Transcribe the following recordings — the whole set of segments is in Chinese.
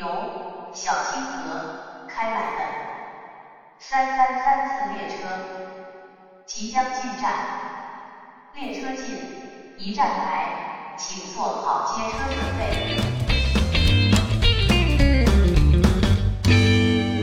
由小清河开来的三三三次列车即将进站，列车进一站台，请做好接车准备。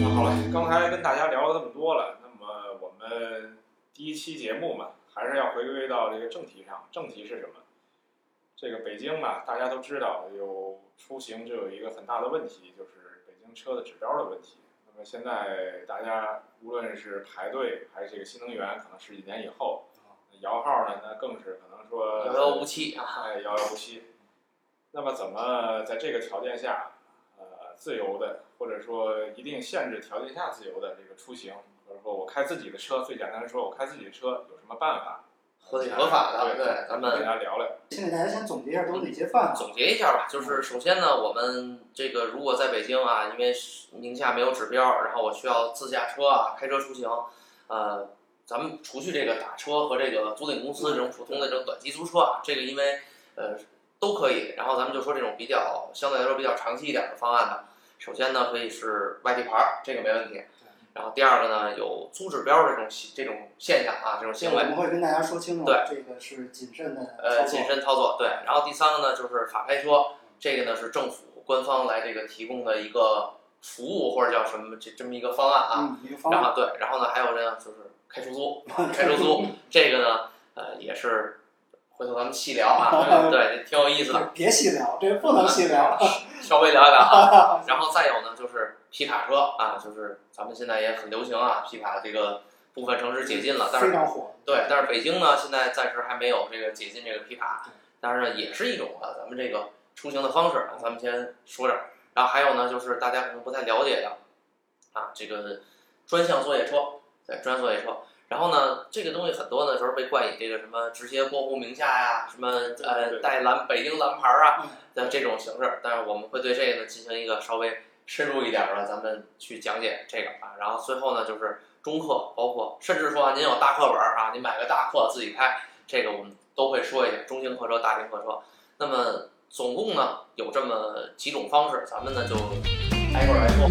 那好了，刚才跟大家聊了这么多了，那么我们第一期节目嘛，还是要回归到这个正题上。正题是什么？这个北京嘛，大家都知道，有出行就有一个很大的问题，就是北京车的指标的问题。那么现在大家无论是排队还是这个新能源，可能十几年以后，摇号呢，那更是可能说遥遥无期啊！哎，遥遥无期。那么怎么在这个条件下，呃，自由的，或者说一定限制条件下自由的这个出行，或者说我开自己的车，最简单的说，我开自己的车有什么办法？合理合法的，对，咱们跟大家聊聊。先给大家先总结一下都有哪些办法。总结一下吧，就是首先呢，我们这个如果在北京啊，因为名下没有指标，然后我需要自驾车啊，开车出行，呃，咱们除去这个打车和这个租赁公司这种普通的这种短期租车啊，这个因为呃都可以。然后咱们就说这种比较相对来说比较长期一点的方案呢，首先呢可以是外地牌儿，这个没问题。然后第二个呢，有租指标的这种这种现象啊，这种行为，我们会跟大家说清楚。对，这个是谨慎的呃，谨慎操作。对，然后第三个呢，就是法拍车，这个呢是政府官方来这个提供的一个服务或者叫什么这这么一个方案啊。嗯，一个方案。然后对，然后呢还有这样就是开出租，开出租这个呢呃也是回头咱们细聊啊，对，挺有意思的。别细聊，这不能细聊。稍微聊一聊啊，然后再有呢就是皮卡车啊，就是咱们现在也很流行啊，皮卡这个部分城市解禁了，但是非常火。对，但是北京呢现在暂时还没有这个解禁这个皮卡，但是呢也是一种啊咱们这个出行的方式，咱们先说这儿。然后还有呢就是大家可能不太了解的啊这个专项作业车，对，专项作业车。然后呢，这个东西很多呢时候被冠以这个什么直接过户名下呀，什么呃带蓝北京蓝牌啊的这种形式，但是我们会对这个呢进行一个稍微深入一点的，咱们去讲解这个啊。然后最后呢就是中客，包括甚至说您有大客本啊，您买个大客自己开，这个我们都会说一下中型客车、大型客车。那么总共呢有这么几种方式，咱们呢就挨个来说。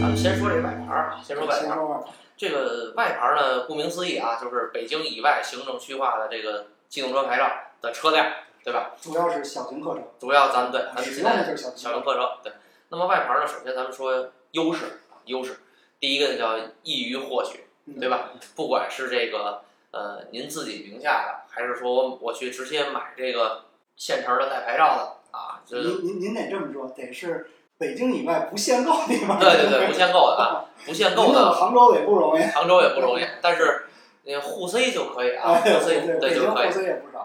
咱们先说这外牌啊，先说外牌。这个外牌呢，顾名思义啊，就是北京以外行政区划的这个机动车牌照的车辆，对吧？主要是小型客车。主要咱们对，咱们现在小型客车对。那么外牌呢，首先咱们说优势啊，优势，第一个呢叫易于获取，对吧？不管是这个呃您自己名下的，还是说我我去直接买这个现成的带牌照的啊，您您您得这么说，得是。北京以外不限购地方，对对对，不限购的啊，不限购的。杭州也不容易，杭州也不容易，但是那沪 C 就可以啊，沪 C 对就可以，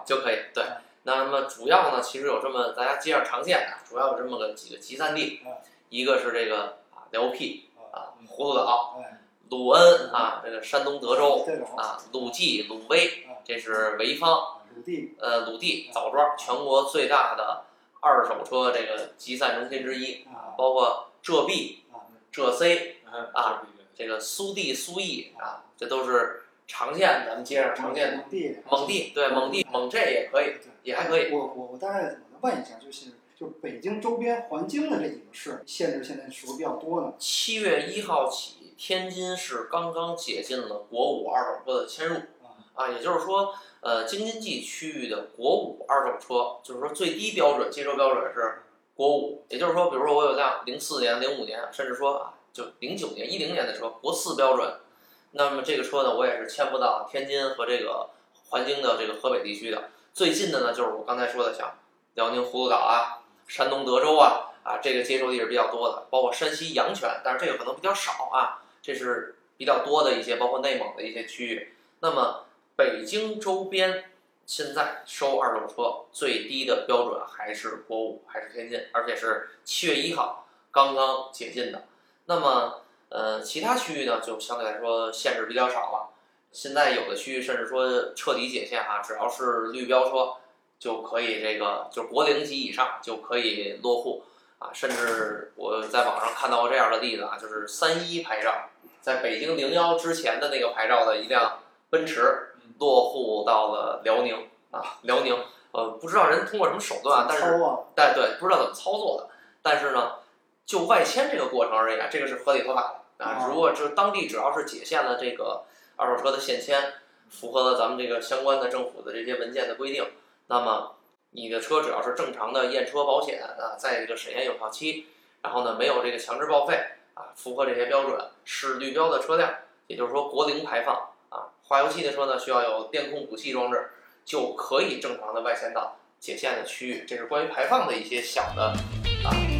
就可以对。那么主要呢，其实有这么大家街上常见的，主要有这么个几个集散地，一个是这个啊辽 P 啊葫芦岛，鲁恩啊这个山东德州啊鲁冀鲁威，这是潍坊，鲁地。呃鲁地枣庄，全国最大的。二手车这个集散中心之一啊，包括浙 B、浙 C 啊，这个苏 D、苏 E 啊，这都是常见咱们街上常见的。蒙地，蒙地对蒙地蒙这也可以，也还可以。我我我大概我问一下，就是就北京周边环京的这几个市，限制现在是不是比较多呢？七月一号起，天津市刚刚解禁了国五二手车的迁入啊，也就是说。呃，京津冀区域的国五二手车，就是说最低标准接收标准是国五，也就是说，比如说我有辆零四年、零五年，甚至说啊，就零九年、一零年的车，国四标准，那么这个车呢，我也是迁不到天津和这个环京的这个河北地区的。最近的呢，就是我刚才说的，像辽宁葫芦岛啊、山东德州啊，啊，这个接收地是比较多的，包括山西阳泉，但是这个可能比较少啊，这是比较多的一些，包括内蒙的一些区域。那么。北京周边现在收二手车最低的标准还是国五，还是天津，而且是七月一号刚刚解禁的。那么，呃，其他区域呢，就相对来说限制比较少了。现在有的区域甚至说彻底解限哈，只要是绿标车就可以这个，就国零级以上就可以落户啊。甚至我在网上看到过这样的例子啊，就是三一牌照，在北京零幺之前的那个牌照的一辆奔驰。落户到了辽宁啊，辽宁，呃，不知道人通过什么手段，但是，但对，不知道怎么操作的，但是呢，就外迁这个过程而言，这个是合理合法的啊。哦如果这当地只要是解限了这个二手车的限迁，符合了咱们这个相关的政府的这些文件的规定，那么你的车只要是正常的验车保险啊，在这个审验有效期，然后呢没有这个强制报废啊，符合这些标准，是绿标的车辆，也就是说国零排放啊，化油器的车呢需要有电控补气装置，就可以正常的外迁到解限的区域。这是关于排放的一些小的啊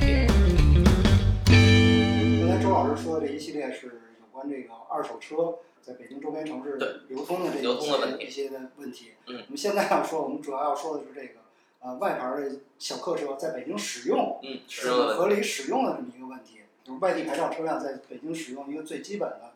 说的这一系列是有关这个二手车在北京周边城市流通的这流通的一些的问题。嗯我们现在要说，我们主要要说的是这个呃外牌的小客车在北京使用嗯，使是用合理使用的这么一个问题。就是外地牌照车辆在北京使用一个最基本的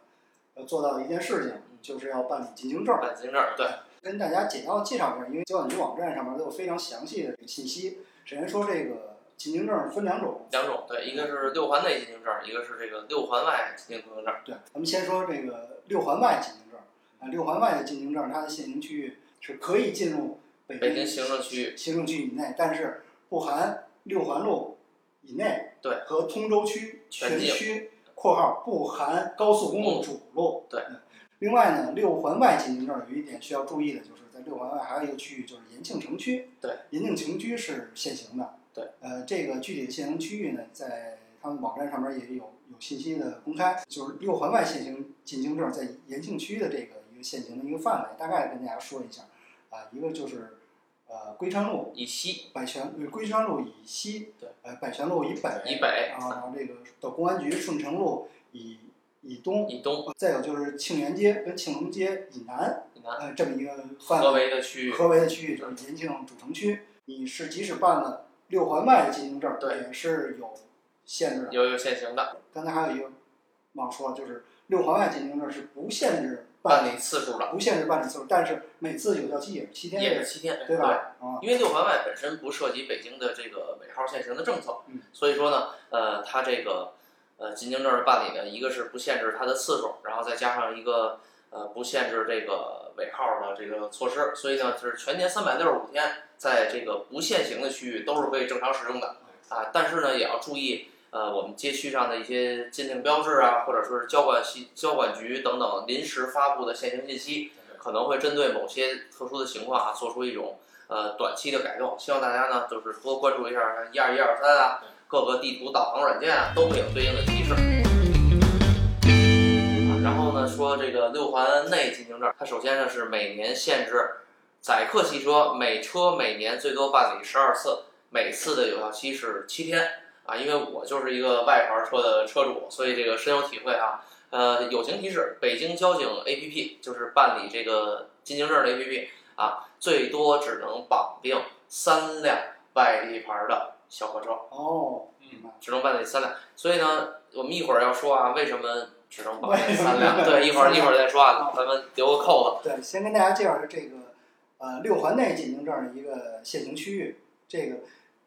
要做到的一件事情，就是要办理进京证。办行证，对，跟大家简要介绍一下，因为交管局网站上面都有非常详细的信息。首先说这个进京证分两种，两种，对，一个是六环内进京证，一个是这个六环外进京证。对，咱们先说这个六环外进京证啊，六环外的进京证，它的限行区域是可以进入北北京行政区域，行政区域以内，但是不含六环路以内，对，和通州区全区（括号不含高速公路主路）。对嗯另外呢，六环外进京证有一点需要注意的，就是在六环外还有一个区域就是延庆城区。对，延庆城区是限行的。对，呃，这个具体的限行区域呢，在他们网站上面也有有信息的公开，就是六环外限行进京证在延庆区的这个一个限行的一个范围，大概跟大家说一下。啊，一个就是呃归川路、以西百泉呃归川路以西，对，呃百泉路以北，以北啊，然后这个到公安局顺城路以以东，以东再有就是庆元街跟庆隆街以南，以南呃，这么一个范围的区域，合围的区域就是延庆主城区。你是即使办了六环外的进京证，对也是有限制的。有有限行的，刚才还有一个忘说，就是六环外进京证是不限制办理次数的不限制办理次数，但是每次有效期也是七天，也是七天，对吧？啊，因为六环外本身不涉及北京的这个尾号限行的政策，嗯所以说呢，呃，它这个呃进京证的办理呢，一个是不限制它的次数，然后再加上一个呃不限制这个尾号的这个措施，所以呢，就是全年三百六十五天，在这个不限行的区域都是可以正常使用的啊，但是呢，也要注意。呃，我们街区上的一些禁令标志啊，或者说是交管系、交管局等等临时发布的限行信息，可能会针对某些特殊的情况啊，做出一种呃短期的改动，希望大家呢就是多关注一下一二一二三啊，各个地图导航软件啊都会有对应的提示。说这个六环内进京证，它首先呢是每年限制载客汽车每车每年最多办理十二次，每次的有效期是七天啊。因为我就是一个外牌车的车主，所以这个深有体会啊。呃，友情提示：北京交警 APP 就是办理这个进京证的 APP 啊，最多只能绑定三辆外地牌的小客车，哦，明白。只能办理三辆。所以呢，我们一会儿要说啊，为什么只能绑定三辆？对，一会儿 一会儿再说啊，咱们留个扣子。对，先跟大家介绍下这个呃六环内进行证的一个限行区域。这个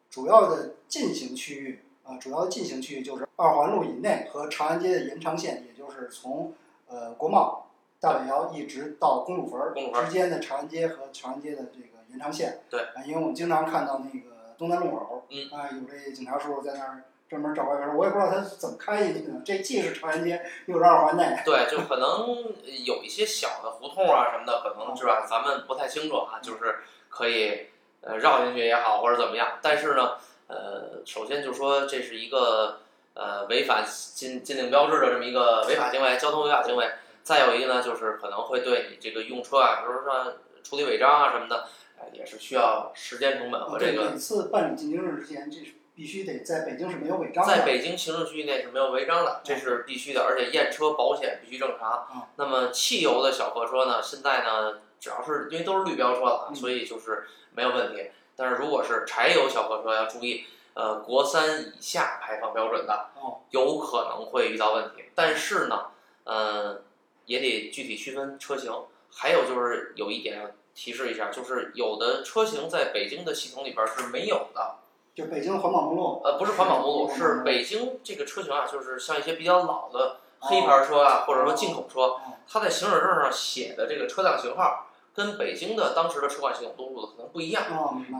主要的进行区域啊、主要的进行区域就是二环路以内和长安街的延长线，也就是从呃国贸大北窑一直到公主坟儿之间的长安街和长安街的这个延长线。对啊，因为我们经常看到那个东南路口，嗯啊，有这警察叔叔在那儿专门找外边儿，我也不知道他是怎么开进去的。这既是长安街，又是二环内。对，就可能有一些小的胡同啊什么的，可能是吧，咱们不太清楚啊，就是可以呃绕进去也好，或者怎么样。但是呢，呃，首先就说这是一个呃违反禁禁令标志的这么一个违法行为，交通违法行为。再有一个呢，就是可能会对你这个用车啊，比如说处理违章啊什么的，呃也是需要时间成本和这，个每次办理进京证之前，这是必须得在北京是没有违章的。在北京行政区域内是没有违章的，这是必须的，而且验车保险必须正常嗯。那么汽油的小客车呢，现在呢，只要是因为都是绿标车了，嗯所以就是没有问题。但是如果是柴油小客车，要注意，呃，国三以下排放标准的哦，有可能会遇到问题。但是呢，呃，也得具体区分车型。还有就是有一点要提示一下，就是有的车型在北京的系统里边是没有的。就北京环保目录，呃，不是环保目录，是北京这个车型啊，就是像一些比较老的黑牌车啊，或者说进口车哦，它在行驶证上写的这个车辆型号，跟北京的当时的车管系统录入的可能不一样。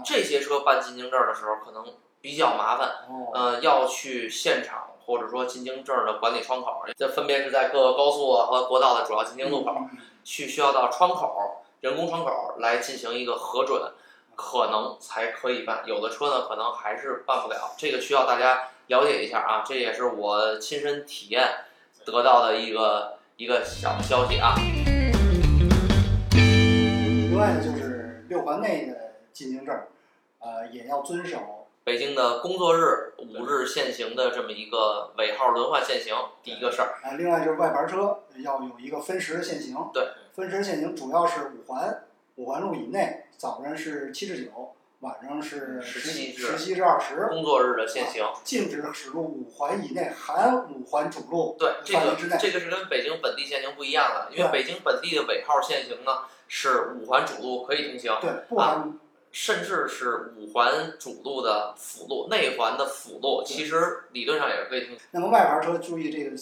这些车办进京证的时候，可能比较麻烦，哦，呃，要去现场或者说进京证的管理窗口，这分别是在各个高速啊和国道的主要进京路口，嗯去需要到窗口人工窗口来进行一个核准，可能才可以办。有的车呢，可能还是办不了，这个需要大家了解一下啊。这也是我亲身体验得到的一个一个小消息啊。另外呢，就是六环内的进京证，呃，也要遵守北京的工作日五日限行的这么一个尾号轮换限行，第一个事儿。啊，另外就是外牌车要有一个分时的限行。对，分时限行主要是五环，五环路以内，早上是七至九，晚上是十七至十七至二十。工作日的限行，禁止驶入五环以内含五环主路对这个。这个是跟北京本地限行不一样的，因为北京本地的尾号限行呢是五环主路可以通行，对，不含甚至是五环主路的辅路、内环的辅路，其实理论上也是可以通行。那么外牌车注意这个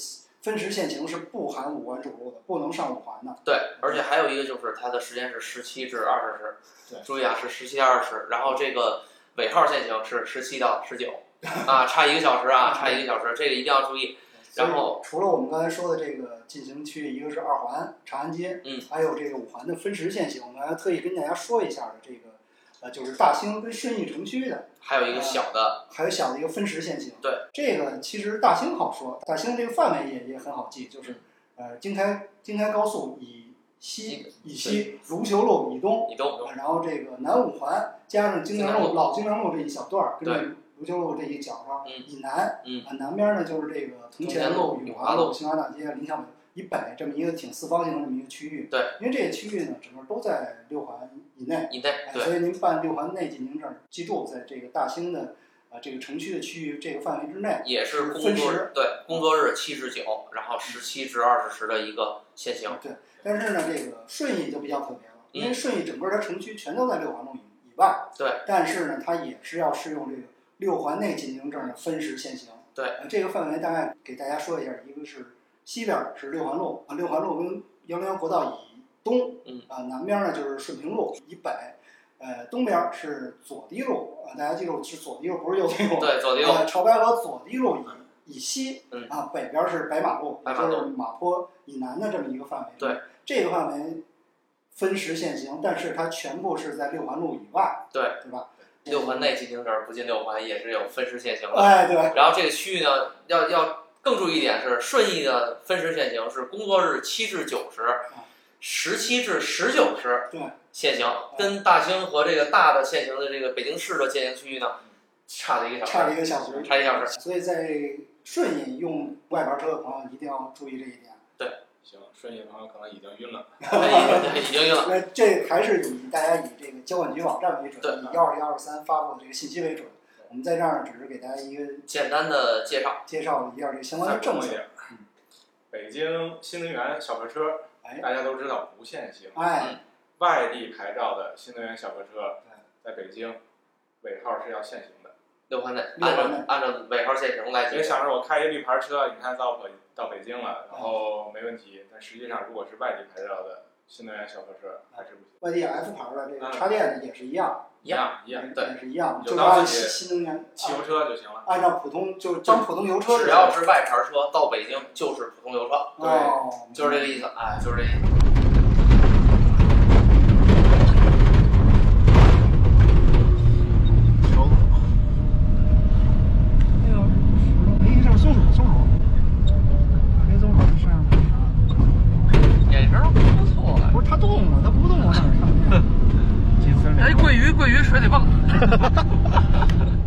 分时限行是不含五环主路的，不能上五环的。对，而且还有一个就是它的时间是十七至二十时对，注意啊，是十七二十，然后这个尾号限行是十七到十九，啊，差一个小时啊，差一个小时，这个一定要注意。然后除了我们刚才说的这个禁行区，一个是二环长安街，嗯，还有这个五环的分时限行，我们还特意跟大家说一下的这个，呃，就是大兴跟顺义城区的，还有一个小的，还有小的一个分时限行。对，这个其实大兴好说，大兴这个范围也也很好记，就是呃京开京开高速以西以西，卢球路以东，以东然后这个南五环加上京南路老京南路这一小段儿，跟卢球路这一角上嗯以南，嗯啊南边呢就是这个铜钱路、永华路、新华大街、临湘北以北这么一个挺四方形的这么一个区域。对，因为这些区域呢，整个都在六环以内，以内所以您办六环内进京证，记住在这个大兴的啊这个城区的区域这个范围之内，也是工作日，对工作日七至九，然后十七至二十时的一个限行。对但是呢，这个顺义就比较特别了，因为嗯顺义整个它城区全都在六环路以以外，对，但是呢，它也是要适用这个六环内进京证的分时限行。对呃，这个范围大概给大家说一下，一个是西边儿是六环路啊，六环路跟幺零幺国道以东，嗯啊，南边呢就是顺平路以北，呃，东边儿是左堤路啊，大家记住是左堤路，不是右 堤路。对，左堤路呃，潮白河左堤路以以西，嗯啊，北边是白马路，白马路也就是马坡以南的这么一个范围。对，这个范围分时限行，但是它全部是在六环路以外，对对吧？六环内进行时不进六环也是有分时限行的。哎，对，然后这个区域呢，要要更注意一点是，顺义的分时限行是工作日七至九时，十七至十九时对限行，跟大兴和这个大的限行的这个北京市的限行区域呢，差了一个小时，差了一个小时。差一个小时。所以在顺义用外牌车的朋友一定要注意这一点。对行，顺义的朋友可能已经晕了。已经已经晕了。那这还是以大家以这个交管局网站为准，对以幺二幺二三发布的这个信息为准。我们在这儿只是给大家一个简单的介绍，介绍一下这个相关再的政策。北京新能源小客车，哎大家都知道不限行。哎，外地牌照的新能源小客车，在北京尾号是要限行的。六环内六环内按照按照尾号限行来。别想着我开一绿牌车，你看到北到北京了，然后没问题。但实际上，如果是外地牌照的新能源小客车，还是不行。外地 F 牌的这个嗯插电的也是一样，一样一样，对也是一样，就当自己新新能源汽油车就行了。按照普通就当普通油车只要是外牌车到北京就是普通油车，对，就是这个意思。哎，就是这意思。哎，鳜鱼，鳜鱼水里蹦。